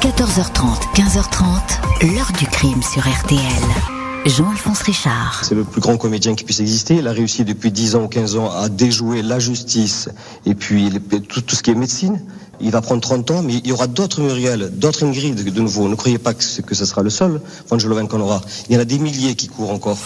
14h30, 15h30, l'heure du crime sur RTL. Jean-Alphonse Richard. C'est le plus grand comédien qui puisse exister. Il a réussi depuis 10 ans ou 15 ans à déjouer la justice et puis tout, ce qui est médecine. Il va prendre 30 ans, mais il y aura d'autres Muriel, d'autres Ingrid de nouveau. Ne croyez pas que, ce sera le seul Vangeloven qu'on aura. Il y en a des milliers qui courent encore.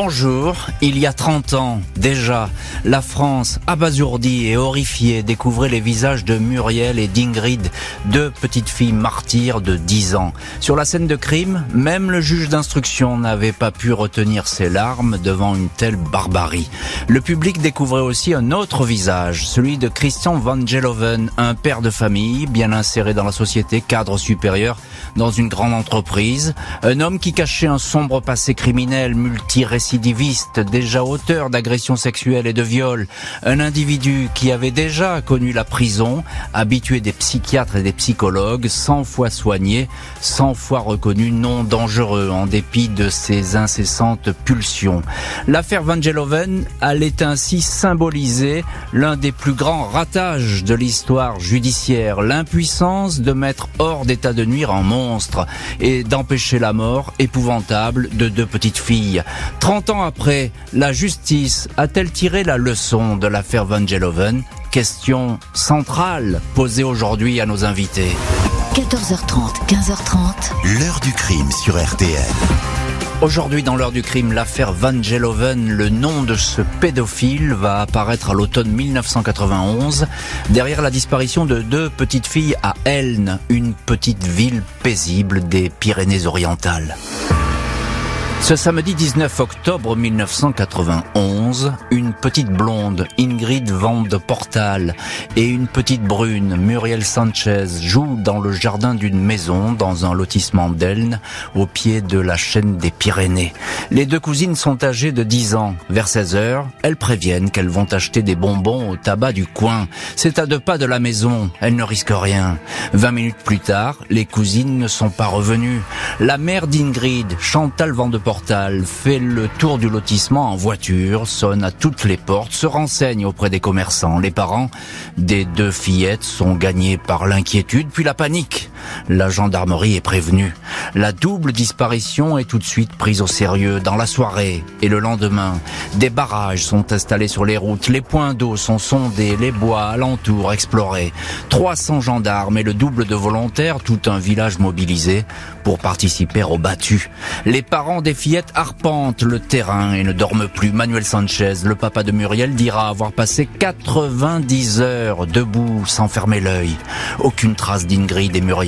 Bonjour, il y a 30 ans déjà, la France, abasourdie et horrifiée, découvrait les visages de Muriel et d'Ingrid, deux petites filles martyres de 10 ans. Sur la scène de crime, même le juge d'instruction n'avait pas pu retenir ses larmes devant une telle barbarie. Le public découvrait aussi un autre visage, celui de Christian Van Geloven, un père de famille, bien inséré dans la société, cadre supérieur dans une grande entreprise, un homme qui cachait un sombre passé criminel multi récidiviste, déjà auteur d'agressions sexuelles et de viols, un individu qui avait déjà connu la prison, habitué des psychiatres et des psychologues, 100 fois soigné, 100 fois reconnu non dangereux en dépit de ses incessantes pulsions. L'affaire Van Geloven allait ainsi symboliser l'un des plus grands ratages de l'histoire judiciaire, l'impuissance de mettre hors d'état de nuire un monstre et d'empêcher la mort épouvantable de deux petites filles. Trente ans après, la justice a-t-elle tiré la leçon de l'affaire Van Geloven Question centrale posée aujourd'hui à nos invités. 14h30, 15h30. L'heure du crime sur RTL. Aujourd'hui, dans l'heure du crime, l'affaire Van Geloven, le nom de ce pédophile va apparaître à l'automne 1991, derrière la disparition de deux petites filles à Elne, une petite ville paisible des Pyrénées-Orientales. Ce samedi 19 octobre 1991, une petite blonde, Ingrid Van de Portal, et une petite brune, Muriel Sanchez, jouent dans le jardin d'une maison dans un lotissement d'Elne, au pied de la chaîne des Pyrénées. Les deux cousines sont âgées de 10 ans. Vers 16 heures, elles préviennent qu'elles vont acheter des bonbons au tabac du coin. C'est à deux pas de la maison, elles ne risquent rien. 20 minutes plus tard, les cousines ne sont pas revenues. La mère d'Ingrid, Chantal Van Portal, fait le tour du lotissement en voiture, sonne à toutes les portes, se renseigne auprès des commerçants. Les parents des deux fillettes sont gagnés par l'inquiétude puis la panique. La gendarmerie est prévenue. La double disparition est tout de suite prise au sérieux dans la soirée et le lendemain. Des barrages sont installés sur les routes, les points d'eau sont sondés, les bois alentours explorés. 300 gendarmes et le double de volontaires, tout un village mobilisé pour participer au battu. Les parents des fillettes arpentent le terrain et ne dorment plus. Manuel Sanchez, le papa de Muriel, dira avoir passé 90 heures debout sans fermer l'œil. Aucune trace d'Ingrid et Muriel,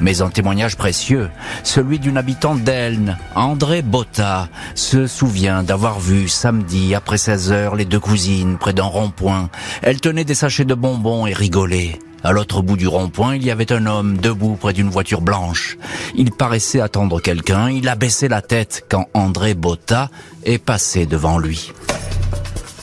mais un témoignage précieux, celui d'une habitante d'Elne, André Botta, se souvient d'avoir vu samedi après 16 heures les deux cousines près d'un rond-point. Elles tenaient des sachets de bonbons et rigolaient. À l'autre bout du rond-point, il y avait un homme debout près d'une voiture blanche. Il paraissait attendre quelqu'un, il a baissé la tête quand André Botta est passé devant lui.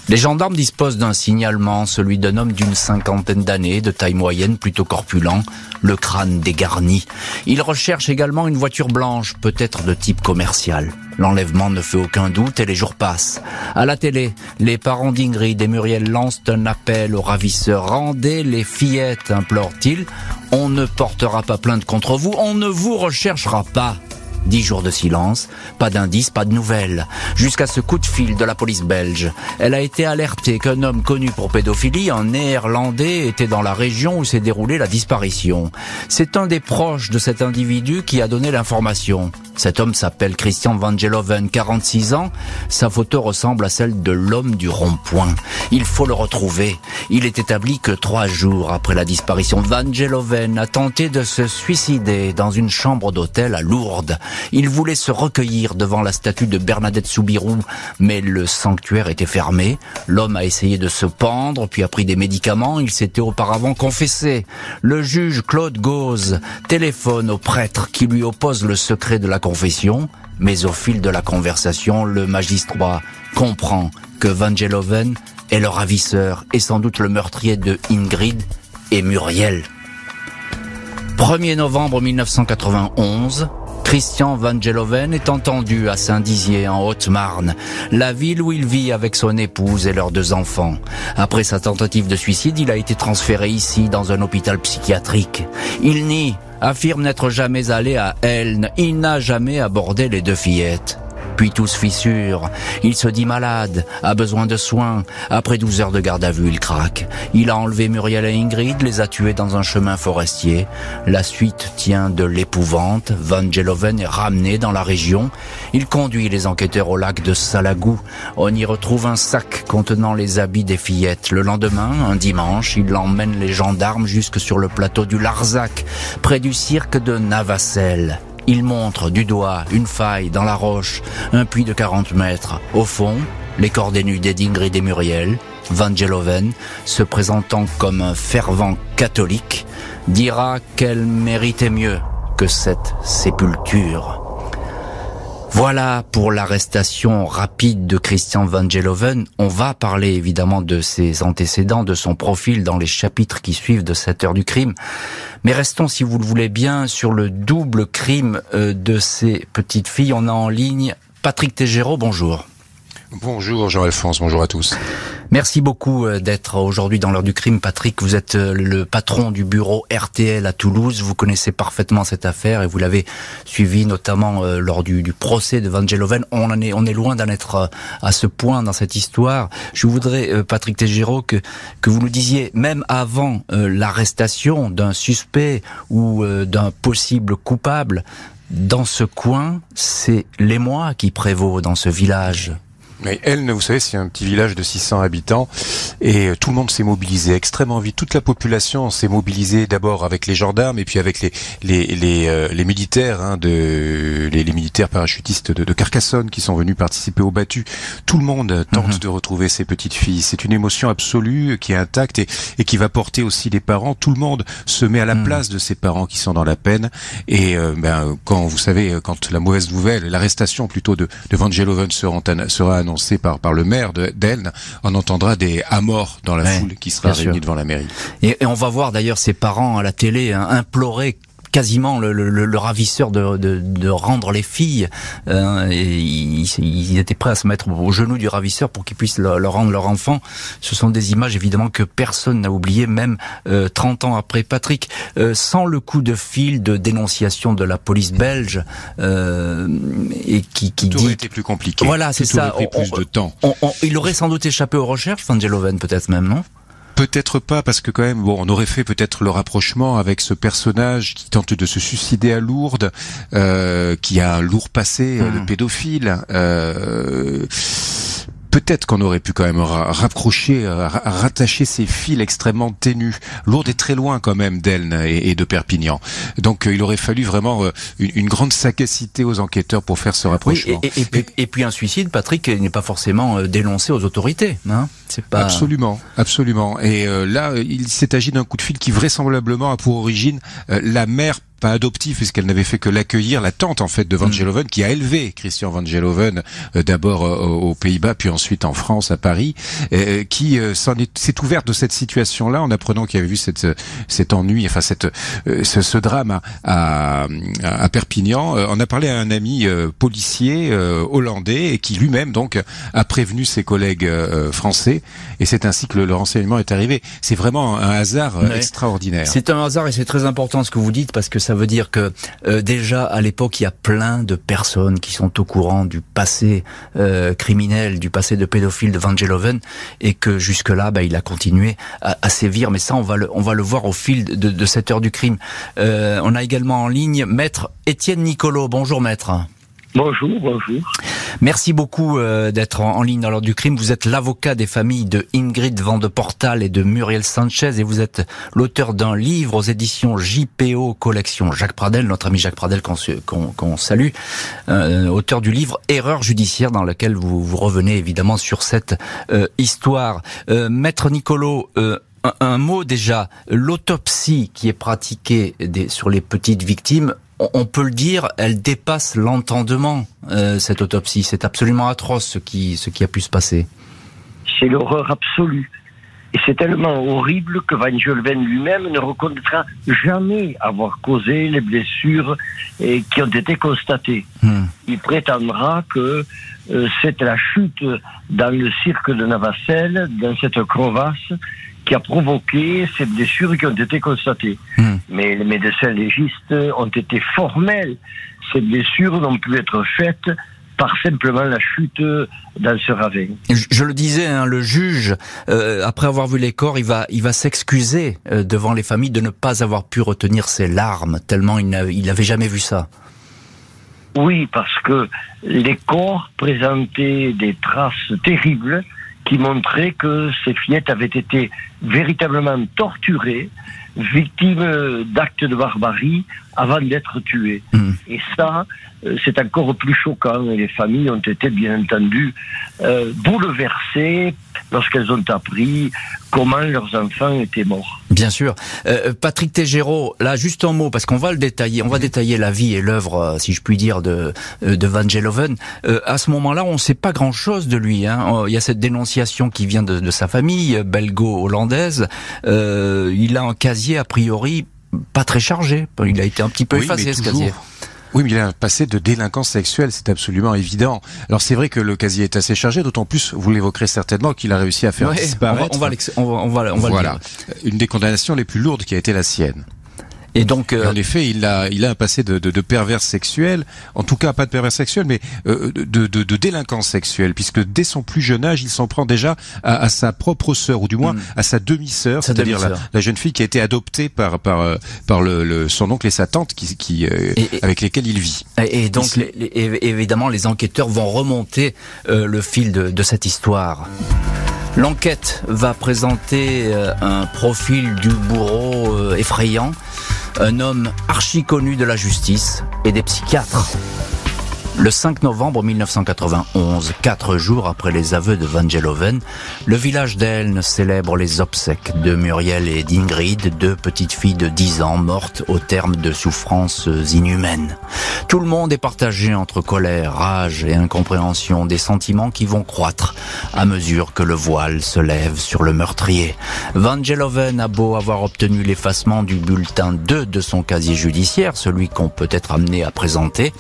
Les gendarmes disposent d'un signalement, celui d'un homme d'une cinquantaine d'années, de taille moyenne, plutôt corpulent, le crâne dégarni. Ils recherchent également une voiture blanche, peut-être de type commercial. L'enlèvement ne fait aucun doute et les jours passent. À la télé, les parents d'Ingrid et Muriel lancent un appel aux ravisseurs. Rendez les fillettes, implore-t-il. On ne portera pas plainte contre vous, on ne vous recherchera pas. Dix jours de silence, pas d'indices, pas de nouvelles, jusqu'à ce coup de fil de la police belge. Elle a été alertée qu'un homme connu pour pédophilie, un néerlandais, était dans la région où s'est déroulée la disparition. C'est un des proches de cet individu qui a donné l'information. Cet homme s'appelle Christian Van Geloven, 46 ans. Sa photo ressemble à celle de l'homme du rond-point. Il faut le retrouver. Il est établi que trois jours après la disparition, Van Geloven a tenté de se suicider dans une chambre d'hôtel à Lourdes. Il voulait se recueillir devant la statue de Bernadette Soubirou, mais le sanctuaire était fermé. L'homme a essayé de se pendre, puis a pris des médicaments. Il s'était auparavant confessé. Le juge Claude Gauze téléphone au prêtre qui lui oppose le secret de la mais au fil de la conversation, le magistrat comprend que Van Geloven est le ravisseur et sans doute le meurtrier de Ingrid et Muriel. 1er novembre 1991, Christian Van Geloven est entendu à Saint-Dizier en Haute-Marne, la ville où il vit avec son épouse et leurs deux enfants. Après sa tentative de suicide, il a été transféré ici dans un hôpital psychiatrique. Il nie, affirme n'être jamais allé à Elne, il n'a jamais abordé les deux fillettes. Puis tout se fissure. Il se dit malade, a besoin de soins. Après 12 heures de garde à vue, il craque. Il a enlevé Muriel et Ingrid, les a tués dans un chemin forestier. La suite tient de l'épouvante. Van Geloven est ramené dans la région. Il conduit les enquêteurs au lac de Salagou. On y retrouve un sac contenant les habits des fillettes. Le lendemain, un dimanche, il emmène les gendarmes jusque sur le plateau du Larzac, près du cirque de Navacelle. Il montre du doigt une faille dans la roche, un puits de 40 mètres. Au fond, les corps dénudés d'Ingrid et Muriel, Van Geloven, se présentant comme un fervent catholique, dira qu'elle méritait mieux que cette sépulture. Voilà pour l'arrestation rapide de Christian Van Geloven. On va parler évidemment de ses antécédents, de son profil dans les chapitres qui suivent de cette heure du crime. Mais restons, si vous le voulez bien, sur le double crime euh, de ces petites filles. On a en ligne Patrick Tégéraud, bonjour. Bonjour Jean-Alphonse, bonjour à tous. Merci beaucoup euh, d'être aujourd'hui dans l'heure du crime, Patrick. Vous êtes euh, le patron du bureau RTL à Toulouse. Vous connaissez parfaitement cette affaire et vous l'avez suivi notamment euh, lors du, procès de Van Geloven. On en est, on est loin d'en être à ce point dans cette histoire. Je voudrais, Patrick Tegiro, que, que vous nous disiez, même avant l'arrestation d'un suspect ou d'un possible coupable, dans ce coin, c'est l'émoi qui prévaut dans ce village. Mais Elne, vous savez, c'est un petit village de 600 habitants et euh, tout le monde s'est mobilisé extrêmement vite. Toute la population s'est mobilisée d'abord avec les gendarmes et puis avec les les les, euh, les militaires hein, de les, les, militaires parachutistes de, de, Carcassonne qui sont venus participer au battu. Tout le monde tente mhm. de retrouver ses petites filles. C'est une émotion absolue qui est intacte et, et, qui va porter aussi les parents. Tout le monde se met à la mhm. place de ces parents qui sont dans la peine. Et euh, ben quand vous savez quand la mauvaise nouvelle, l'arrestation plutôt de de Van Geloven sera, sera annoncé par, par le maire d'Elne, on entendra des à mort dans la foule qui sera réunie devant la mairie. Et, on va voir d'ailleurs ses parents à la télé hein, implorer quasiment le, le, le ravisseur de, de, de, rendre les filles. Euh, et ils, étaient prêts à se mettre au genou du ravisseur pour qu'ils puissent leur, rendre leur enfant. Ce sont des images évidemment que personne n'a oublié, même euh, 30 ans après. Patrick, euh, sans le coup de fil de dénonciation de la police belge, euh, et qui, qui Tout dit... été plus compliqué. Voilà, c'est ça. Pris plus de temps. il aurait sans doute échappé aux recherches, Van Geloven peut-être même, non? Peut-être pas, parce que quand même, bon, on aurait fait peut-être le rapprochement avec ce personnage qui tente de se suicider à Lourdes, euh, qui a un lourd passé euh, de hmm. pédophile. Euh, peut-être qu'on aurait pu quand même rapprocher, euh, rattacher ces fils extrêmement ténus. Lourdes et très loin quand même d'Elne et, de Perpignan. Donc euh, il aurait fallu vraiment euh, une, grande sagacité aux enquêteurs pour faire ce rapprochement. et, puis, un suicide, Patrick, n'est pas forcément dénoncé aux autorités. Hein C'est pas... Absolument, absolument. Et là, il s'est agi d'un coup de fil qui vraisemblablement a pour origine la mère pas adoptif puisqu'elle n'avait fait que l'accueillir, la tante en fait de Van mm. Geloven qui a élevé Christian Van Geloven euh, d'abord euh, aux Pays-Bas puis ensuite en France à Paris, euh, qui s'est ouverte de cette situation-là en apprenant qu'il y avait vu cette, cet ennui, enfin cette, ce, ce, drame à, à, Perpignan. on a parlé à un ami policier hollandais et qui lui-même donc a prévenu ses collègues français et c'est ainsi que le, renseignement est arrivé. C'est vraiment un hasard extraordinaire. C'est un hasard et c'est très important ce que vous dites parce que ça veut dire que euh, déjà à l'époque il y a plein de personnes qui sont au courant du passé euh, criminel, du passé de pédophile de Van Geloven et que jusque là bah, il a continué à, sévir. Mais ça on va le, on va le voir au fil de, de cette heure du crime. Euh, on a également en ligne maître Étienne Nicolo. Bonjour maître. Bonjour, bonjour. Merci beaucoup euh, d'être en, ligne dans l'ordre du crime. Vous êtes l'avocat des familles de Ingrid Van de Portal et de Muriel Sanchez et vous êtes l'auteur d'un livre aux éditions JPO Collection. Jacques Pradel, notre ami Jacques Pradel qu'on salue, euh, auteur du livre Erreur judiciaire dans lequel vous, revenez évidemment sur cette euh, histoire. Maître Nicolo, un, mot déjà, l'autopsie qui est pratiquée sur les petites victimes on peut le dire, elle dépasse l'entendement, euh, cette autopsie. C'est absolument atroce ce qui, ce qui a pu se passer. C'est l'horreur absolue. Et c'est tellement horrible que Van Gelven lui-même ne reconnaîtra jamais avoir causé les blessures qui ont été constatées. Hmm. Il prétendra que euh, c'est la chute dans le cirque de Navacelle, dans cette crevasse, qui a provoqué ces blessures qui ont été constatées. Hmm. Mais les médecins légistes ont été formels. Ces blessures n'ont pu être faites par simplement la chute dans ce ravin. Je, je le disais, hein, le juge, euh, après avoir vu les corps, il va, il va s'excuser euh, devant les familles de ne pas avoir pu retenir ses larmes, tellement il n'avait jamais vu ça. Oui, parce que les corps présentaient des traces terribles qui montraient que ces fillettes avaient été véritablement torturées, victimes d'actes de barbarie avant d'être tuées. Hmm. Et ça, euh, c'est encore plus choquant. Et les familles ont été, bien entendu, euh, bouleversées lorsqu'elles ont appris comment leurs enfants étaient morts. Bien sûr. Euh, Patrick Tégéraud, là, juste un mot, parce qu'on va le détailler, on va détailler la vie et l'œuvre, si je puis dire, de, de Van Geloven. Euh, à ce moment-là, on ne sait pas grand-chose de lui. Hein. Euh, Il y a cette dénonciation qui vient de, de sa famille, belgo-hollandaise. Il a un casier, a priori, pas très chargé. Il a été un petit peu Oui, effacé, mais ce casier. Oui, mais il a un passé de délinquance sexuelle, c'est absolument évident. Alors c'est vrai que le casier est assez chargé, d'autant plus, vous l'évoquerez certainement, qu'il a réussi à faire Ouais, on va, disparaître. on va, l'ex- on va, on va, on va le voilà, dire. une des condamnations les plus lourdes qui a été la sienne. Et donc, Et euh, en effet, il a, il a un passé de, de, de pervers sexuel, en tout cas pas de pervers sexuel, mais euh, de, de, de délinquance sexuelle, puisque dès son plus jeune âge, il s'en prend déjà à, à sa propre sœur, ou du moins Mm. à sa demi-sœur, c'est-à-dire la, jeune fille qui a été adoptée par par euh, par le, le- son oncle et sa tante, qui, qui euh, Et- et- avec lesquels il vit. Et, donc, les- les- évidemment, les enquêteurs vont remonter le fil de, de cette histoire. L'enquête va présenter un profil du bourreau effrayant, un homme archi connu de la justice et des psychiatres. Le 5 novembre 1991, quatre jours après les aveux de Van Geloven, le village d'Elne célèbre les obsèques de Muriel et d'Ingrid, deux petites filles de 10 ans mortes au terme de souffrances inhumaines. Tout le monde est partagé entre colère, rage et incompréhension, des sentiments qui vont croître à mesure que le voile se lève sur le meurtrier. Van Geloven a beau avoir obtenu l'effacement du bulletin 2 de son casier judiciaire, celui qu'on peut être amené à présenter,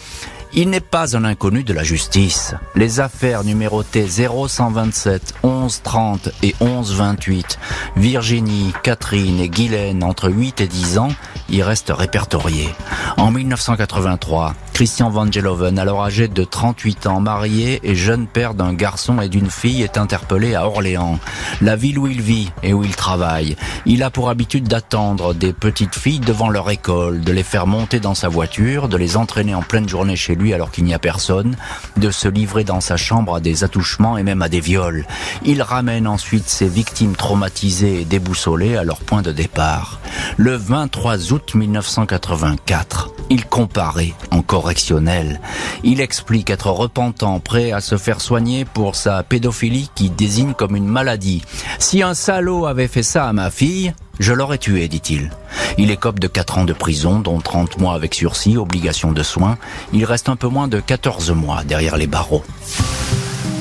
il n'est pas un inconnu de la justice. Les affaires numérotées 0127, 1130 et 1128, Virginie, Catherine et Guylaine entre 8 et 10 ans, y restent répertoriées. En 1983, Christian Van Geloven, alors âgé de 38 ans, marié et jeune père d'un garçon et d'une fille, est interpellé à Orléans, la ville où il vit et où il travaille. Il a pour habitude d'attendre des petites filles devant leur école, de les faire monter dans sa voiture, de les entraîner en pleine journée chez lui alors qu'il n'y a personne, de se livrer dans sa chambre à des attouchements et même à des viols. Il ramène ensuite ses victimes traumatisées et déboussolées à leur point de départ. Le 23 août 1984, il comparaît en correctionnel. Il explique être repentant, prêt à se faire soigner pour sa pédophilie qui désigne comme une maladie. Si un salaud avait fait ça à ma fille, je l'aurais tué, dit-il. Il écope de 4 ans de prison, dont 30 mois avec sursis, obligation de soins. Il reste un peu moins de 14 mois derrière les barreaux.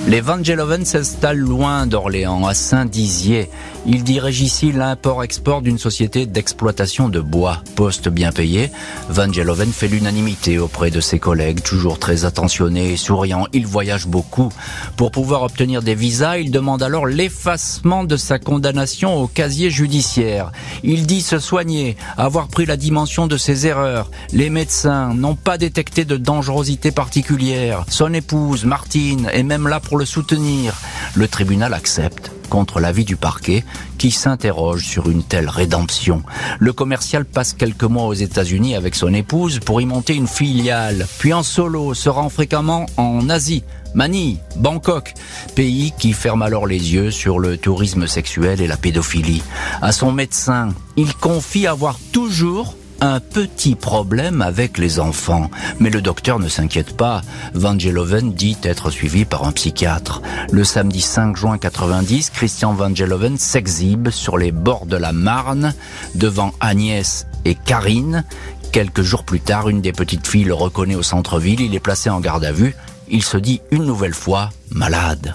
Les Van s'installent loin d'Orléans, à Saint-Dizier. Ils dirigent ici l'import-export d'une société d'exploitation de bois. Poste bien payé, Van Geloven fait l'unanimité auprès de ses collègues, toujours très attentionnés et souriants. Il voyage beaucoup. Pour pouvoir obtenir des visas, il demande alors l'effacement de sa condamnation au casier judiciaire. Il dit se soigner, avoir pris la dimension de ses erreurs. Les médecins n'ont pas détecté de dangerosité particulière. Son épouse, Martine, est même là pour le soutenir. Le tribunal accepte contre l'avis du parquet qui s'interroge sur une telle rédemption. Le commercial passe quelques mois aux États-Unis avec son épouse pour y monter une filiale, puis en solo se rend fréquemment en Asie, Manille, Bangkok, pays qui ferme alors les yeux sur le tourisme sexuel et la pédophilie. À son médecin, il confie avoir toujours un petit problème avec les enfants. Mais le docteur ne s'inquiète pas. Van Geloven dit être suivi par un psychiatre. Le samedi 5 juin 90, Christian Van Geloven s'exhibe sur les bords de la Marne devant Agnès et Karine. Quelques jours plus tard, une des petites filles le reconnaît au centre-ville. Il est placé en garde à vue. Il se dit une nouvelle fois malade.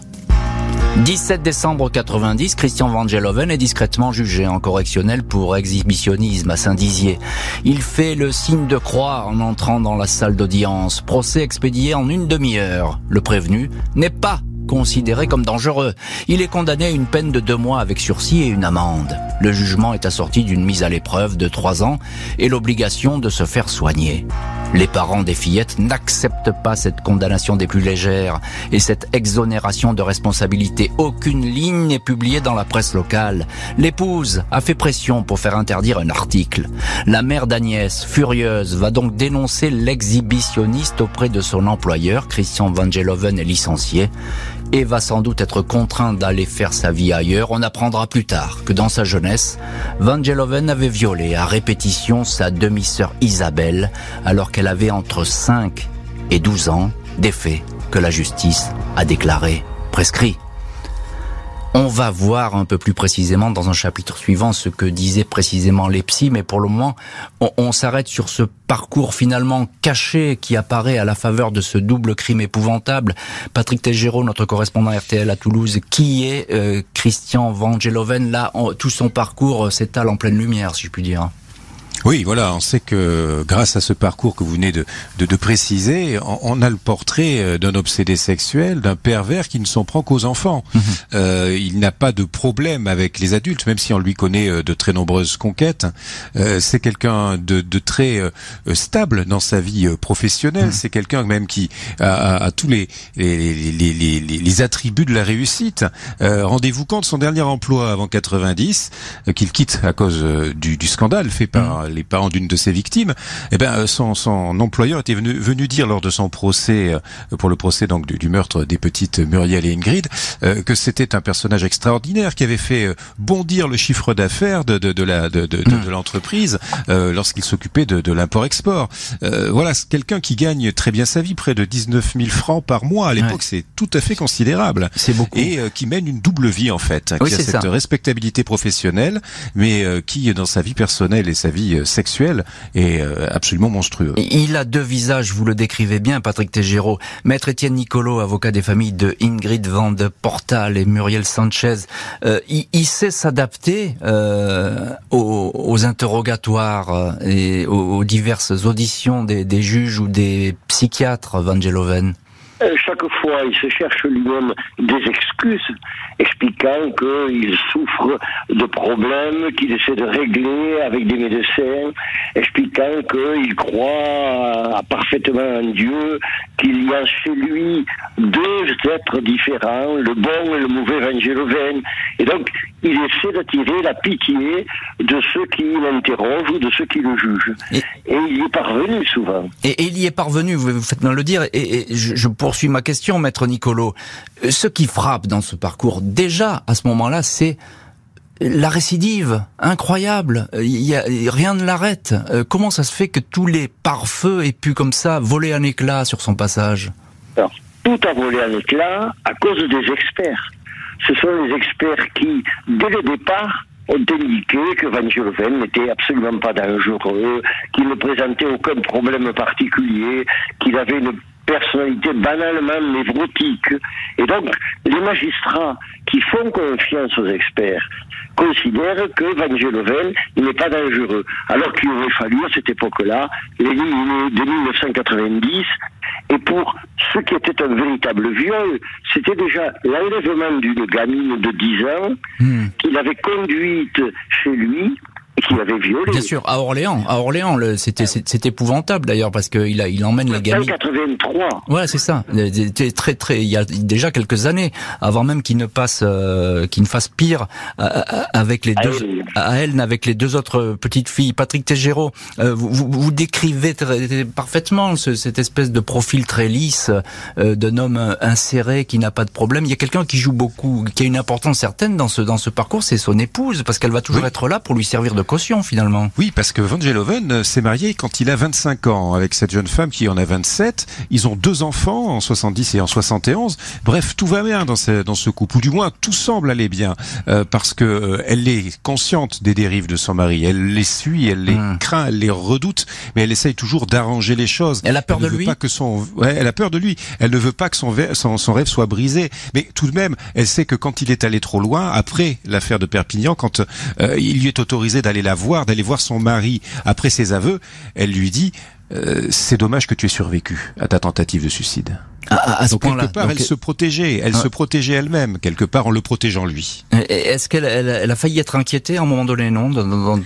17 décembre 90, Christian Vangeloven est discrètement jugé en correctionnel pour exhibitionnisme à Saint-Dizier. Il fait le signe de croix en entrant dans la salle d'audience. Procès expédié en une demi-heure. Le prévenu n'est pas considéré comme dangereux. Il est condamné à une peine de deux mois avec sursis et une amende. Le jugement est assorti d'une mise à l'épreuve de trois ans et l'obligation de se faire soigner. Les parents des fillettes n'acceptent pas cette condamnation des plus légères et cette exonération de responsabilité. Aucune ligne n'est publiée dans la presse locale. L'épouse a fait pression pour faire interdire un article. La mère d'Agnès, furieuse, va donc dénoncer l'exhibitionniste auprès de son employeur. Christian Vangeloven est licencié et va sans doute être contraint d'aller faire sa vie ailleurs. On apprendra plus tard que dans sa jeunesse, Vangeloven avait violé à répétition sa demi-sœur Isabelle alors qu'elle avait entre 5 et 12 ans, des faits que la justice a déclarés prescrits. On va voir un peu plus précisément dans un chapitre suivant ce que disaient précisément les psys, mais pour le moment, on, on s'arrête sur ce parcours finalement caché qui apparaît à la faveur de ce double crime épouvantable. Patrick Tegero, notre correspondant RTL à Toulouse, qui est euh, Christian Vangeloven, là, en, tout son parcours euh, s'étale en pleine lumière, si je puis dire. Oui, voilà, on sait que grâce à ce parcours que vous venez de, de, de préciser, on, on, a le portrait euh, d'un obsédé sexuel, d'un pervers qui ne s'en prend qu'aux enfants. Mmh. Euh, il n'a pas de problème avec les adultes, même si on lui connaît euh, de très nombreuses conquêtes. Euh, c'est quelqu'un de, de, très euh, stable dans sa vie professionnelle. Mmh. C'est quelqu'un même qui a, a, a tous les les, les, les, les, attributs de la réussite. Rendez-vous compte, son dernier emploi avant 90, qu'il quitte à cause du, du scandale fait par mmh les parents d'une de ses victimes, eh ben euh, son, son employeur était venu, venu dire lors de son procès euh, pour le procès donc du, du meurtre des petites Muriel et Ingrid euh, que c'était un personnage extraordinaire qui avait fait bondir le chiffre d'affaires de, de, de, la de, de, de, de l'entreprise euh, lorsqu'il s'occupait de, l'import-export. voilà, quelqu'un qui gagne très bien sa vie, près de 19 000 francs par mois à l'époque, ouais. c'est tout à fait considérable. C'est beaucoup. Et qui mène une double vie en fait, oui, qui a cette ça. respectabilité professionnelle, mais qui dans sa vie personnelle et sa vie sexuel est euh, absolument monstrueux. Il a deux visages, vous le décrivez bien, Patrick Tegero. Maître Étienne Nicolo, avocat des familles de Ingrid Van de Portal et Muriel Sanchez, euh, il, sait s'adapter euh, aux, interrogatoires et aux, diverses auditions des, juges ou des psychiatres, Van Geloven chaque fois, il se cherche lui-même des excuses, expliquant qu'il souffre de problèmes qu'il essaie de régler avec des médecins, expliquant qu'il croit parfaitement en Dieu, qu'il y a chez lui deux êtres différents, le bon et le mauvais Vangeloven. Et donc, il essaie d'attirer la pitié de ceux qui l'interrogent ou de ceux qui le jugent. Et, et, il y est parvenu souvent. Et, et il y est parvenu, vous, faites bien le dire, et, je, je poursuis ma question, maître Nicolo. Ce qui frappe dans ce parcours, déjà à ce moment-là, c'est la récidive, incroyable. Il y a, rien ne l'arrête. Euh, comment ça se fait que tous les pare-feux aient pu comme ça voler un éclat sur son passage? Alors, tout a volé un éclat à cause des experts. Ce sont les experts qui, dès le départ, ont indiqué que Van Geloven n'était absolument pas dangereux, qu'il ne présentait aucun problème particulier, qu'il avait une personnalité banalement névrotique. Et donc, les magistrats qui font confiance aux experts considèrent que Van Geloven n'est pas dangereux. Alors qu'il aurait fallu, à cette époque-là, l'éliminer de 1990. Et pour ce qui était un véritable viol, c'était déjà l'enlèvement d'une gamine de 10 ans mmh. qu'il avait conduite chez lui qui avait violé. Bien sûr, à Orléans, à Orléans, c'était c'est épouvantable d'ailleurs parce qu'il a il emmène la gamine. 83. Ouais, c'est ça. C'était très très il y a déjà quelques années avant même qu'il ne passe euh, qu'il ne fasse pire euh, avec les deux à elle avec les deux autres petites filles. Patrick Tegero, euh, vous, vous, vous, décrivez très, parfaitement ce, cette espèce de profil très lisse euh, d'un homme inséré qui n'a pas de problème. Il y a quelqu'un qui joue beaucoup, qui a une importance certaine dans ce dans ce parcours, c'est son épouse parce qu'elle va toujours oui. être là pour lui servir de précaution finalement. Oui, parce que Van Geloven euh, s'est marié quand il a 25 ans avec cette jeune femme qui en a 27. Ils ont deux enfants en 70 et en 71. Bref, tout va bien dans ce, dans ce couple, ou du moins tout semble aller bien, euh, parce que euh, elle est consciente des dérives de son mari. Elle les suit, elle les Hmm. craint, elle les redoute, mais elle essaye toujours d'arranger les choses. Elle a peur de lui pas que son, ouais, elle a peur de lui. Elle ne veut pas que son, ver- son, son rêve soit brisé. Mais tout de même, elle sait que quand il est allé trop loin, après l'affaire de Perpignan, quand euh, il lui est autorisé d'aller la voir, d'aller voir son mari après ses aveux, elle lui dit euh, c'est dommage que tu aies survécu à ta tentative de suicide. À, à- à ce Donc point-là. quelque part, Donc, elle se protégeait, elle Ah. se protégeait elle-même, quelque part en le protégeant lui. euh, Est-ce qu'elle elle, elle a failli être inquiétée à un moment donné, non?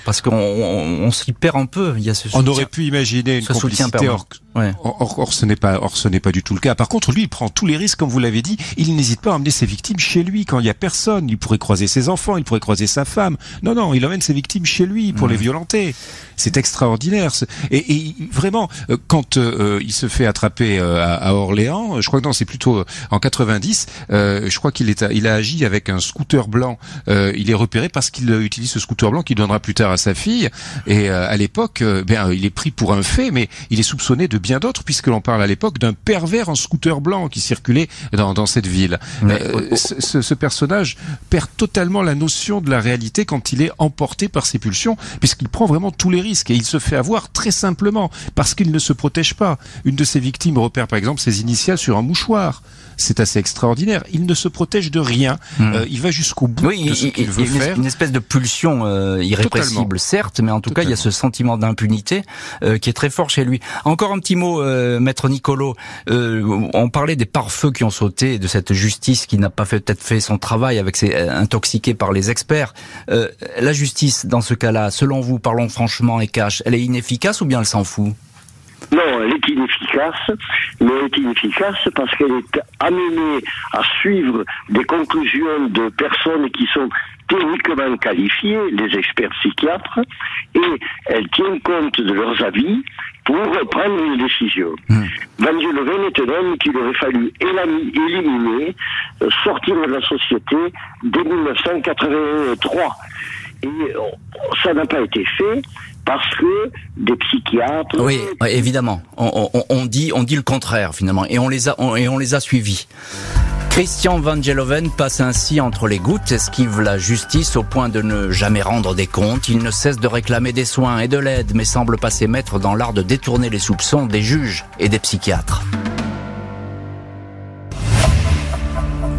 Parce qu'on on, on s'y perd un peu. Il y a ce On aurait pu imaginer une complicité, permanent. Or, Ouais. or, or- or ce n'est pas, or ce n'est pas du tout le cas. Par contre, lui, il prend tous les risques, comme vous l'avez dit. Il n'hésite pas à emmener ses victimes chez lui quand il y a personne. Il pourrait croiser ses enfants, il pourrait croiser sa femme. Non, non, il emmène ses victimes chez lui pour les violenter. C'est extraordinaire. Et, et vraiment, euh, quand euh, il se fait attraper euh, à, à Orléans, je crois que non, c'est plutôt euh, en 90. euh, je crois qu'il est, il a agi avec un scooter blanc. Euh, il est repéré parce qu'il euh, utilise ce scooter blanc qu'il donnera plus tard à sa fille. Et euh, à l'époque, euh, bien, il est pris pour un fait, mais il est soupçonné de bien d'autres, puisque l'on parle à l'époque d'un pervers en scooter blanc qui circulait dans, dans cette ville. Mais- Euh, ce, personnage perd totalement la notion de la réalité quand il est emporté par ses pulsions, puisqu'il prend vraiment tous les risques et il se fait avoir très simplement parce qu'il ne se protège pas. Une de ses victimes repère par exemple ses initiales sur un mouchoir. C'est assez extraordinaire. Il ne se protège de rien. Hmm. Euh, il va jusqu'au bout Oui, de il, ce il- qu'il il veut une, faire. une espèce de pulsion euh, irrépressible, Totalement. certes, mais en tout cas, il y a ce sentiment d'impunité qui est très fort chez lui. Encore un petit mot, euh, maître Nicolo. Euh, on parlait des pare-feux qui ont sauté, de cette justice qui n'a pas peut-être fait son travail, avec ses euh, intoxiqués par les experts. La justice, dans ce cas-là, selon vous, parlons franchement et cash, elle est inefficace ou bien elle s'en fout? Non, elle est inefficace, mais elle est inefficace parce qu'elle est amenée à suivre des conclusions de personnes qui sont techniquement qualifiées, les experts psychiatres, et elle tient compte de leurs avis pour prendre une décision. Van Geloven est un homme qu'il aurait fallu éliminer, euh, sortir de la société dès 1983. Et euh, ça n'a pas été fait parce que des psychiatres... Oui, oui, évidemment. On, on- on dit, on dit le contraire finalement, et on les a, on- et on les a suivis. Christian Van Geloven passe ainsi entre les gouttes, esquive la justice au point de ne jamais rendre des comptes. Il ne cesse de réclamer des soins et de l'aide, mais semble passer maître dans l'art de détourner les soupçons des juges et des psychiatres.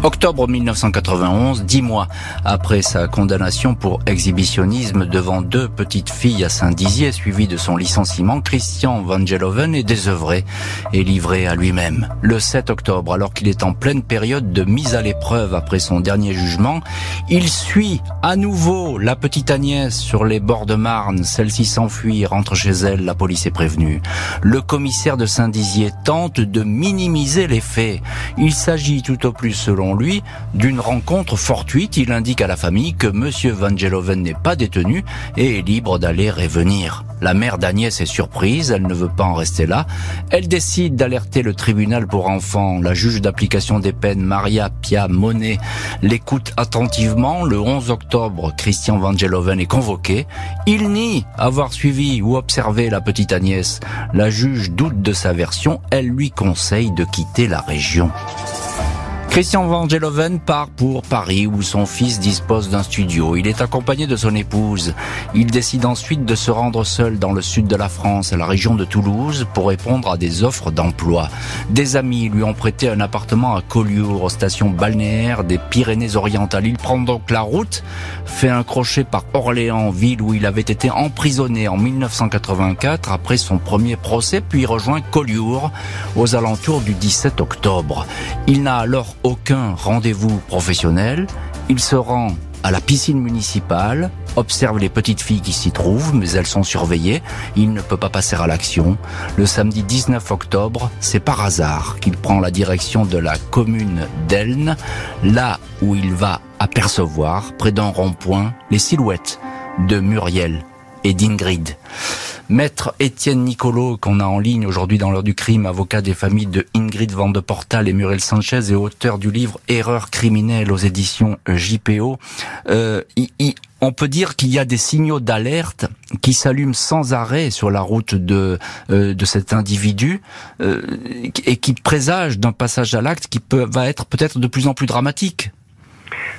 Octobre 1991, dix mois après sa condamnation pour exhibitionnisme devant deux petites filles à Saint-Dizier, suivi de son licenciement, Christian Van Geloven est désœuvré et livré à lui-même. Le 7 octobre, alors qu'il est en pleine période de mise à l'épreuve après son dernier jugement, il suit à nouveau la petite Agnès sur les bords de Marne. Celle-ci s'enfuit rentre chez elle, la police est prévenue. Le commissaire de Saint-Dizier tente de minimiser les faits. Il s'agit tout au plus, selon lui, d'une rencontre fortuite. Il indique à la famille que Monsieur Van Geloven n'est pas détenu et est libre d'aller et venir. La mère d'Agnès est surprise, elle ne veut pas en rester là. Elle décide d'alerter le tribunal pour enfants. La juge d'application des peines, Maria Pia Monet, l'écoute attentivement. Le 11 octobre, Christian Van Geloven est convoqué. Il nie avoir suivi ou observé la petite Agnès. La juge doute de sa version. Elle lui conseille de quitter la région. Christian Van Geloven part pour Paris où son fils dispose d'un studio. Il est accompagné de son épouse. Il décide ensuite de se rendre seul dans le sud de la France, à la région de Toulouse, pour répondre à des offres d'emploi. Des amis lui ont prêté un appartement à Collioure, aux stations balnéaires des Pyrénées-Orientales. Il prend donc la route, fait un crochet par Orléans, ville où il avait été emprisonné en 1984 après son premier procès, puis rejoint Collioure aux alentours du 17 octobre. Il n'a alors aucun rendez-vous professionnel. Il se rend à la piscine municipale, observe les petites filles qui s'y trouvent, mais elles sont surveillées. Il ne peut pas passer à l'action. Le samedi 19 octobre, c'est par hasard qu'il prend la direction de la commune d'Elne, là où il va apercevoir, près d'un rond-point, les silhouettes de Muriel et d'Ingrid. Maître Étienne Nicolo, qu'on a en ligne aujourd'hui dans l'heure du crime, avocat des familles de Ingrid Van de Portal et Muriel Sanchez et auteur du livre Erreur criminelle aux éditions JPO. Euh, on peut dire qu'il y a des signaux d'alerte qui s'allument sans arrêt sur la route de euh, de cet individu euh, et qui présagent d'un passage à l'acte qui peut va être peut-être de plus en plus dramatique.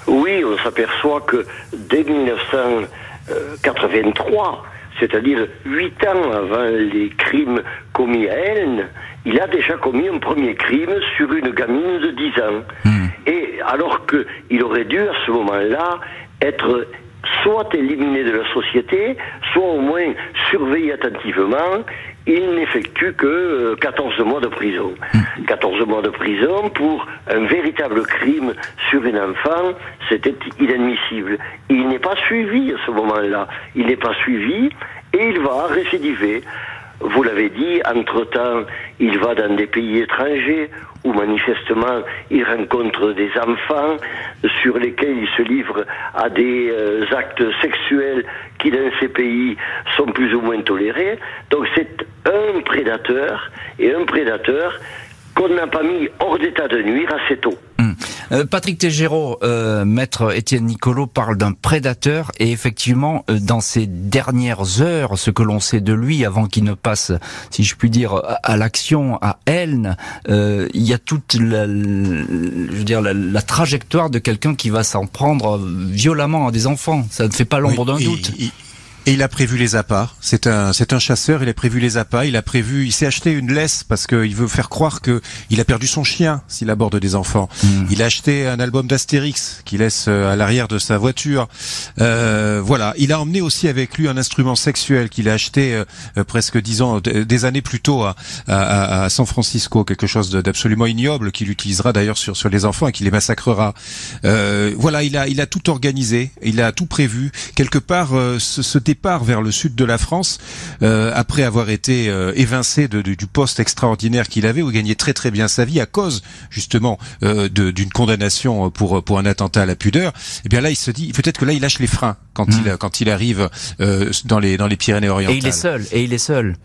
Oui, on s'aperçoit que dès 1983, c'est-à-dire huit ans avant les crimes commis à Elne, il a déjà commis un premier crime sur une gamine de 10 ans. Hmm. Et alors qu'il aurait dû à ce moment-là être soit éliminé de la société, soit au moins surveillé attentivement, il n'effectue que 14 euh, mois de prison. 14 mois de prison pour un véritable crime sur une enfant, c'était inadmissible. Il n'est pas suivi à ce moment-là. Il n'est pas suivi et il va récidiver. Vous l'avez dit, entre-temps, il va dans des pays étrangers où manifestement il rencontre des enfants sur lesquels il se livre à des euh, actes sexuels qui dans ces pays sont plus ou moins tolérés. Donc c'est un prédateur et un prédateur qu'on n'a pas mis hors d'état de nuire assez tôt. Euh, Patrick Tégéraud, euh, maître Étienne Nicolo parle d'un prédateur et effectivement euh, dans ces dernières heures, ce que l'on sait de lui avant qu'il ne passe, si je puis dire, à, l'action à Elne, il y a toute la, je veux dire la, trajectoire de quelqu'un qui va s'en prendre violemment à des enfants. Ça ne fait pas l'ombre d'un doute. Et il a prévu les appâts. C'est un, c'est un chasseur. Il a prévu les appâts. Il a prévu. Il s'est acheté une laisse parce qu'il veut faire croire que il a perdu son chien s'il aborde des enfants. Hmm. Il a acheté un album d'Astérix qu'il laisse euh, à l'arrière de sa voiture. Euh, voilà. Il a emmené aussi avec lui un instrument sexuel qu'il a acheté euh, presque dix ans, des années plus tôt à, à, à San Francisco, quelque chose d'absolument ignoble qu'il utilisera d'ailleurs sur sur les enfants et qui les massacrera. Euh, voilà. Il a, il a tout organisé. Il a tout prévu. Quelque part, ce, ce départ vers le sud de la France, euh, après avoir été euh, évincé de, du poste extraordinaire qu'il avait, où il gagnait très très bien sa vie à cause justement euh, d'une condamnation pour pour un attentat à la pudeur. Et eh bien là, il se dit peut-être que là, il lâche les freins quand mmh. il quand il arrive dans les dans les Pyrénées-Orientales. Et il est seul. Et il est seul.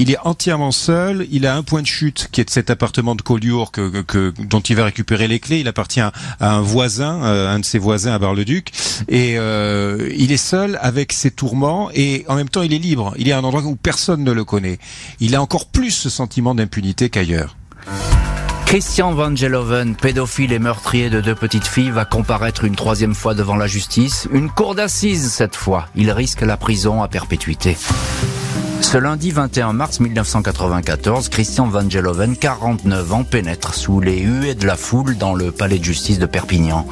Il est entièrement seul. Il a un point de chute qui est cet appartement de Collioure dont il va récupérer les clés. Il appartient à un voisin, euh, un de ses voisins à Bar-le-Duc, et euh, il est seul avec ses tourments et en même temps il est libre. Il est à un endroit où personne ne le connaît. Il a encore plus ce sentiment d'impunité qu'ailleurs. Christian Van Geloven, pédophile et meurtrier de deux petites filles, va comparaître une troisième fois devant la justice. Une cour d'assises cette fois. Il risque la prison à perpétuité. Ce lundi 21 mars 1994, Christian Van Geloven, 49 ans, pénètre sous les huées de la foule dans le palais de justice de Perpignan.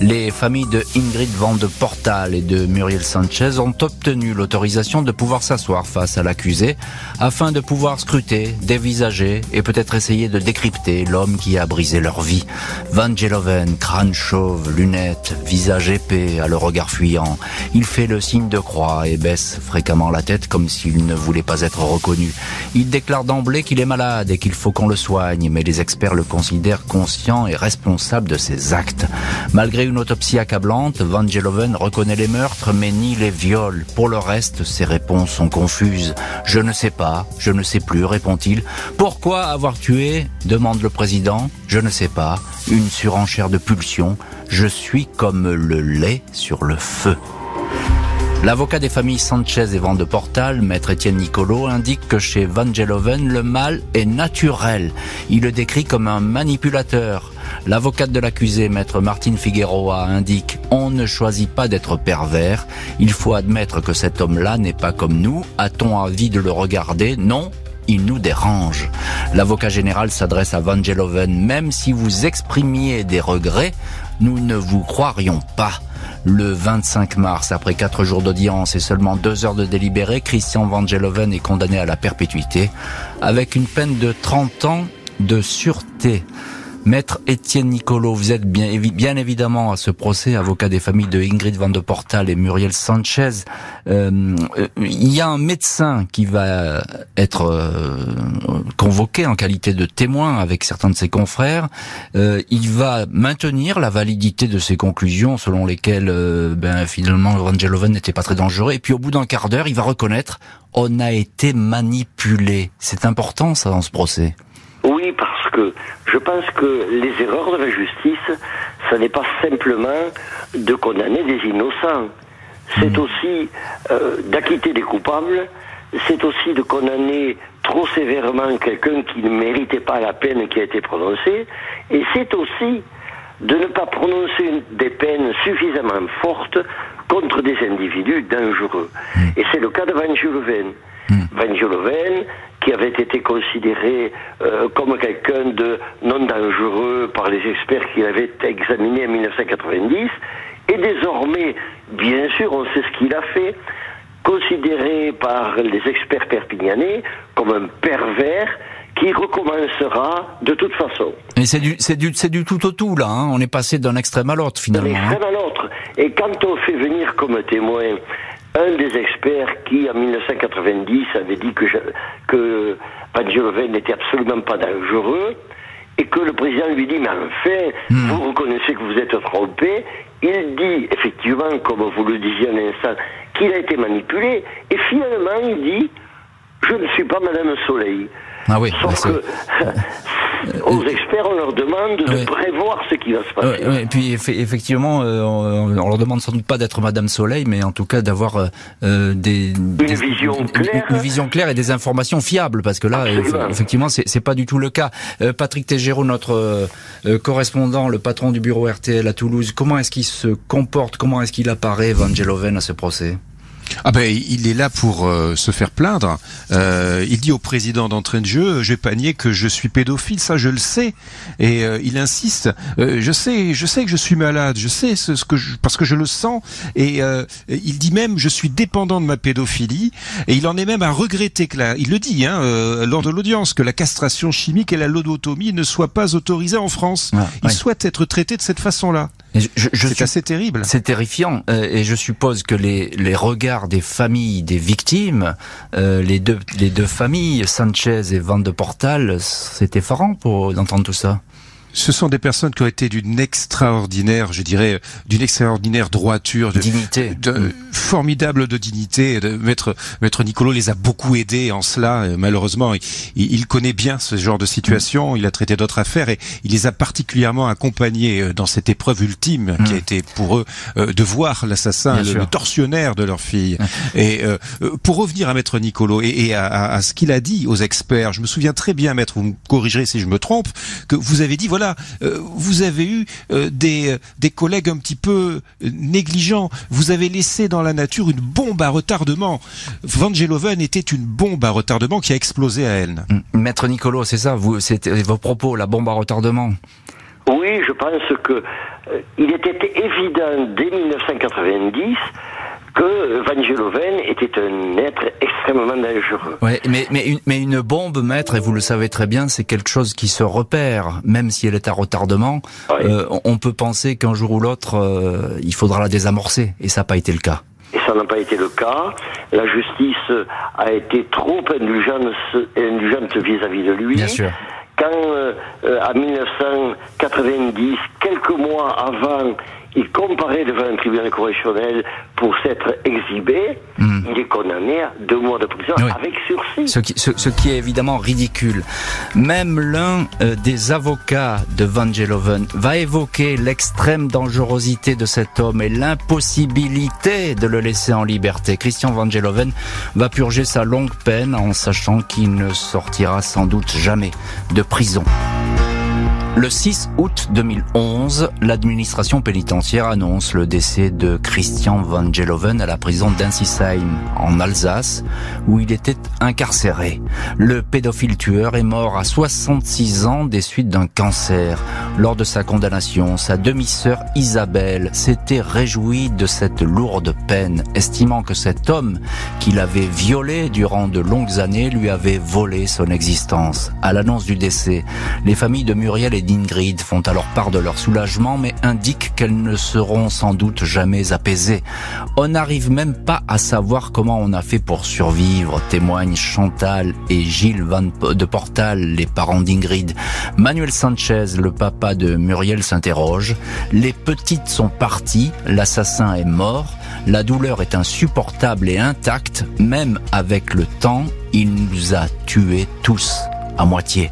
Les familles de Ingrid Van de Portal et de Muriel Sanchez ont obtenu l'autorisation de pouvoir s'asseoir face à l'accusé afin de pouvoir scruter, dévisager et peut-être essayer de décrypter l'homme qui a brisé leur vie. Van Geloven, crâne chauve, lunettes, visage épais, à le regard fuyant. Il fait le signe de croix et baisse fréquemment la tête comme s'il ne voulait pas être reconnu. Il déclare d'emblée qu'il est malade et qu'il faut qu'on le soigne, mais les experts le considèrent conscient et responsable de ses actes. Malgré une autopsie accablante, Van Geloven reconnaît les meurtres mais nie les viols. Pour le reste, ses réponses sont confuses. Je ne sais pas, je ne sais plus, répond-il. Pourquoi avoir tué? demande le président. Je ne sais pas. Une surenchère de pulsions. Je suis comme le lait sur le feu. L'avocat des familles Sanchez et Van de Portal, maître Étienne Nicolo, indique que chez Van Geloven, le mal est naturel. Il le décrit comme un manipulateur. L'avocate de l'accusé, maître Martine Figueroa, indique On ne choisit pas d'être pervers. Il faut admettre que cet homme-là n'est pas comme nous. A-t-on envie de le regarder? Non, il nous dérange. L'avocat général s'adresse à Van Geloven. Même si vous exprimiez des regrets, nous ne vous croirions pas. Le 25 mars, après quatre jours d'audience et seulement deux heures de délibéré, Christian Van Geloven est condamné à la perpétuité avec une peine de 30 ans de sûreté. Maître Étienne Nicolo, vous êtes bien, évidemment à ce procès, avocat des familles de Ingrid Van de Portal et Muriel Sanchez. Euh, il y a un médecin qui va être euh, convoqué en qualité de témoin avec certains de ses confrères. Euh, il va maintenir la validité de ses conclusions selon lesquelles ben, finalement Van Geloven n'était pas très dangereux. Et puis au bout d'un quart d'heure, il va reconnaître on a été manipulé. C'est important ça dans ce procès? Oui, parce que je pense que les erreurs de la justice, ce n'est pas simplement de condamner des innocents, c'est aussi euh, d'acquitter des coupables, c'est aussi de condamner trop sévèrement quelqu'un qui ne méritait pas la peine qui a été prononcée, et c'est aussi de ne pas prononcer des peines suffisamment fortes contre des individus dangereux. Hmm. Et c'est le cas de Van Juleven. Van Juleven, qui avait été considéré euh, comme quelqu'un de non dangereux par les experts qu'il avait examiné en 1990, et désormais, bien sûr, on sait ce qu'il a fait, considéré par les experts perpignanais comme un pervers qui recommencera de toute façon. Et c'est du, c'est du, c'est du tout au tout là. Hein. On est passé d'un extrême à l'autre D'un finalement. hein. extrême à l'autre. Et quand on fait venir comme témoin un des experts qui, en 1990, avait dit que, je, que n'était absolument pas dangereux, et que le président lui dit, mais enfin, Hmm. vous reconnaissez que vous êtes trompé, il dit, effectivement, comme vous le disiez un instant, qu'il a été manipulé, et finalement, il dit, je ne suis pas Madame Soleil. Ah oui. bah, Sauf que aux experts, on leur demande de Ouais. prévoir ce qui va se passer. Ouais, ouais, et puis effe- effectivement, euh, on, on leur demande sans doute pas d'être Madame Soleil, mais en tout cas d'avoir euh, euh, des, des- vision une- claire. une, vision claire et des informations fiables, parce que là, Absolument. eff- effectivement, c'est pas du tout le cas. Euh, Patrick Tégéraud, notre euh, euh, correspondant, le patron du bureau RTL à Toulouse, comment est-ce qu'il se comporte, comment est-ce qu'il apparaît, Van Geloven, à ce procès? Ah ben il est là pour euh, se faire plaindre. Euh, il dit au président d'entrée de jeu, je vais pas nier que je suis pédophile, ça je le sais. Et euh, il insiste, euh, je sais, je sais que je suis malade, je sais ce, ce que je, parce que je le sens. Et euh, il dit même, je suis dépendant de ma pédophilie. Et il en est même à regretter que la, il le dit hein, euh, lors de l'audience, que la castration chimique et la lobotomie ne soient pas autorisées en France. Ah, il souhaite être traité de cette façon-là. Je- je- C'est assez terrible. C'est terrifiant et je suppose que les, les regards des familles des victimes, euh, les deux les deux familles Sanchez et Van de Portal, c'est effarant pour d'entendre tout ça. Ce sont des personnes qui ont été d'une extraordinaire, je dirais, d'une extraordinaire droiture, de, Dignité. de- Mm. Formidable de dignité. De, maître, maître Nicolo les a beaucoup aidés en cela. Euh, Malheureusement, il, il connaît bien ce genre de situation. Il a traité d'autres affaires et il les a particulièrement accompagnés euh, dans cette épreuve ultime qui a été pour eux euh, de voir l'assassin, le, le tortionnaire de leur fille. Et euh, euh, pour revenir à maître Nicolo et, et à, à- à ce qu'il a dit aux experts, je me souviens très bien, maître, vous me corrigerez si je me trompe, que vous avez dit voilà, euh, vous avez eu des, des collègues un petit peu négligents. Vous avez laissé dans la nature une bombe à retardement. Van Geloven était une bombe à retardement qui a explosé à Elne. Maître Nicolo, c'est ça, vous, c'était vos propos, la bombe à retardement. Oui, je pense que euh, il était évident dès 1990 que Van Geloven était un être extrêmement dangereux. Ouais, mais mais une, mais une bombe, maître, et vous le savez très bien, c'est quelque chose qui se repère, même si elle est à retardement. Ouais. euh, on- on peut penser qu'un jour ou l'autre, euh, il faudra la désamorcer, et ça n'a pas été le cas. Et ça n'a pas été le cas. La justice a été trop indulgente, indulgente vis-à-vis de lui. Bien sûr. Quand, euh, euh, en 1990, quelques mois avant, il comparait devant un tribunal correctionnel pour s'être exhibé, il est condamné à deux mois de prison Hmm. Oui. avec sursis. Ce qui, ce, ce qui est évidemment ridicule. Même l'un euh, des avocats de Van Geloven va évoquer l'extrême dangerosité de cet homme et l'impossibilité de le laisser en liberté. Christian Van Geloven va purger sa longue peine en sachant qu'il ne sortira sans doute jamais de prison. Le 6 août 2011, l'administration pénitentiaire annonce le décès de Christian Van Geloven à la prison d'Insisheim, en Alsace, où il était incarcéré. Le pédophile tueur est mort à 66 ans des suites d'un cancer. Lors de sa condamnation, sa demi-sœur Isabelle s'était réjouie de cette lourde peine, estimant que cet homme qui l'avait violé durant de longues années lui avait volé son existence. À l'annonce du décès, les familles de Muriel d'Ingrid font alors part de leur soulagement, mais indiquent qu'elles ne seront sans doute jamais apaisées. On n'arrive même pas à savoir comment on a fait pour survivre, témoignent Chantal et Gilles Van de Portal, les parents d'Ingrid. Manuel Sanchez, le papa de Muriel, s'interroge. Les petites sont parties, l'assassin est mort, la douleur est insupportable et intacte, même avec le temps, il nous a tués tous, à moitié.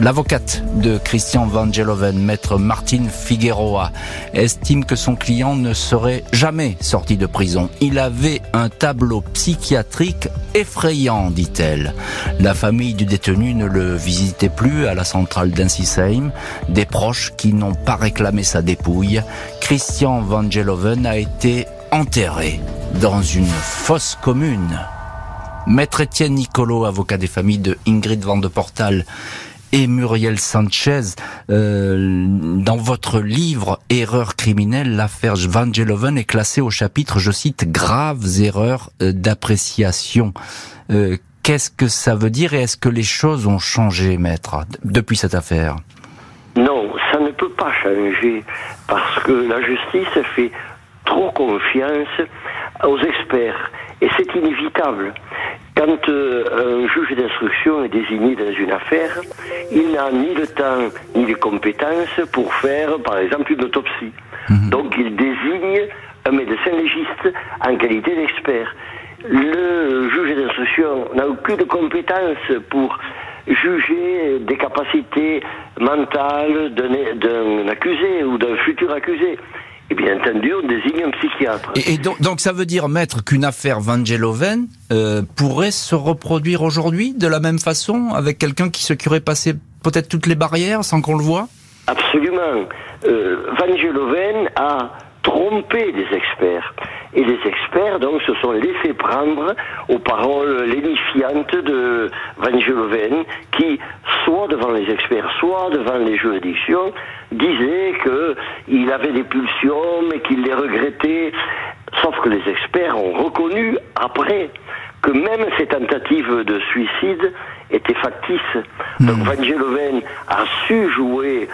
L'avocate de Christian Van Geloven, maître Martine Figueroa, estime que son client ne serait jamais sorti de prison. Il avait un tableau psychiatrique effrayant, dit-elle. La famille du détenu ne le visitait plus à la centrale d'Insisheim. Des proches qui n'ont pas réclamé sa dépouille. Christian Van Geloven a été enterré dans une fosse commune. Maître Étienne Nicolo, avocat des familles de Ingrid Van de Portal et Muriel Sanchez, euh, dans votre livre Erreurs criminelles, l'affaire Van Geloven est classée au chapitre, je cite, graves erreurs d'appréciation. Euh, Qu'est-ce que ça veut dire et est-ce que les choses ont changé, maître, depuis cette affaire? Non, ça ne peut pas changer parce que la justice fait trop confiance aux experts et c'est inévitable. Quand euh, un juge d'instruction est désigné dans une affaire, il n'a ni le temps ni les compétences pour faire, par exemple, une autopsie. Mhm. Donc il désigne un médecin légiste en qualité d'expert. Le juge d'instruction n'a aucune compétence pour juger des capacités mentales d'un d'un accusé ou d'un futur accusé. Et bien entendu, on désigne un psychiatre. Et, et donc, donc ça veut dire, maître, qu'une affaire Van Geloven euh, pourrait se reproduire aujourd'hui de la même façon, avec quelqu'un qui se qui aurait passé peut-être toutes les barrières sans qu'on le voit? Absolument. Euh, Van Geloven a trompé des experts. Et les experts, donc, se sont laissés prendre aux paroles lénifiantes de Van Geloven, qui, soit devant les experts, soit devant les juridictions, disait qu'il avait des pulsions, mais qu'il les regrettait. Sauf que les experts ont reconnu, après, que même ces tentatives de suicide étaient factices. Donc Van Geloven a su jouer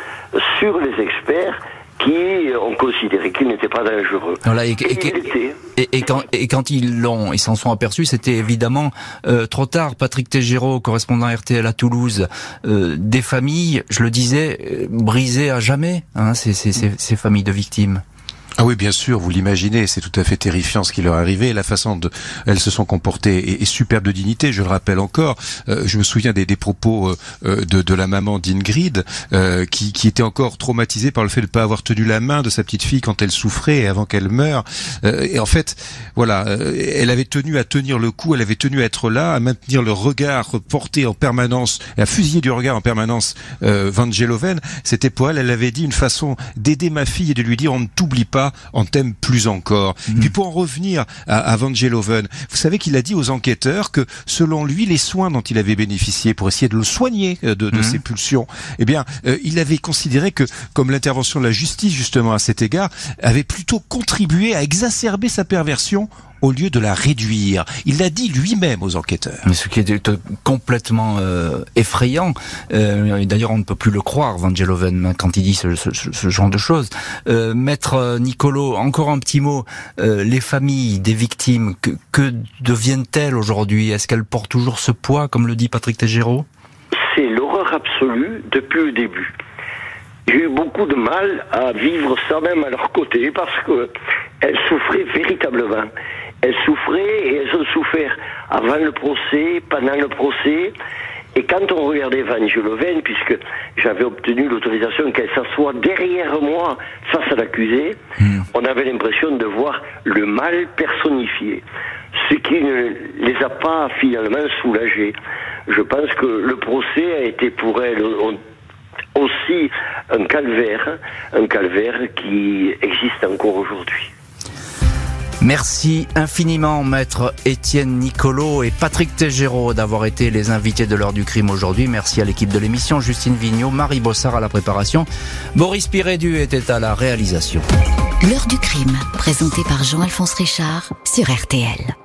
sur les experts qui ont considéré qu'il n'était pas dangereux. Voilà, et, et- il était. et- et quand, et quand ils l'ont, ils s'en sont aperçus, c'était évidemment euh, trop tard. Patrick Tégéraud, correspondant RTL à Toulouse, euh, des familles, je le disais, euh, brisées à jamais, hein, ces, ces, ces, ces familles de victimes. Ah oui, bien sûr, vous l'imaginez, c'est tout à fait terrifiant ce qui leur est arrivé. La façon dont elles se sont comportées est, superbe de dignité, je le rappelle encore. Euh, je me souviens des, des propos euh, euh, de, la maman d'Ingrid, qui, était encore traumatisée par le fait de ne pas avoir tenu la main de sa petite fille quand elle souffrait et avant qu'elle meure. Et en fait, voilà, elle avait tenu à tenir le coup, elle avait tenu à être là, à maintenir le regard porté en permanence, à fusiller du regard en permanence Van Geloven. C'était pour elle, elle avait dit une façon d'aider ma fille et de lui dire on ne t'oublie pas, on t'aime plus encore. Et puis pour en revenir à, à Van Geloven, vous savez qu'il a dit aux enquêteurs que selon lui, les soins dont il avait bénéficié pour essayer de le soigner euh, de, de ses pulsions, eh bien, euh, il avait considéré que, comme l'intervention de la justice justement à cet égard, avait plutôt contribué à exacerber sa perversion au lieu de la réduire. Il l'a dit lui-même aux enquêteurs. Mais ce qui est complètement euh, effrayant, euh, d'ailleurs on ne peut plus le croire, Van Geloven, hein, quand il dit ce, ce- ce- ce genre de choses. Euh, Maître Nicolo, encore un petit mot. Euh, les familles des victimes, que, que deviennent-elles aujourd'hui? Est-ce qu'elles portent toujours ce poids, comme le dit Patrick Tégéraud c'est l'horreur absolue depuis le début. J'ai eu beaucoup de mal à vivre ça même à leur côté parce que elles souffraient véritablement. Elles souffraient et elles ont souffert avant le procès, pendant le procès. Et quand on regardait Van puisque j'avais obtenu l'autorisation qu'elle s'assoie derrière moi face à l'accusé, on avait l'impression de voir le mal personnifié. Ce qui ne les a pas finalement soulagés. Je pense que le procès a été pour elles on- aussi un calvaire, un calvaire qui existe encore aujourd'hui. Merci infiniment, maître Étienne Nicolo et Patrick Tégéraud d'avoir été les invités de l'heure du crime aujourd'hui. Merci à l'équipe de l'émission, Justine Vignot, Marie Bossard à la préparation, Boris Pirédu était à la réalisation. L'heure du crime, présenté par Jean-Alphonse Richard sur RTL.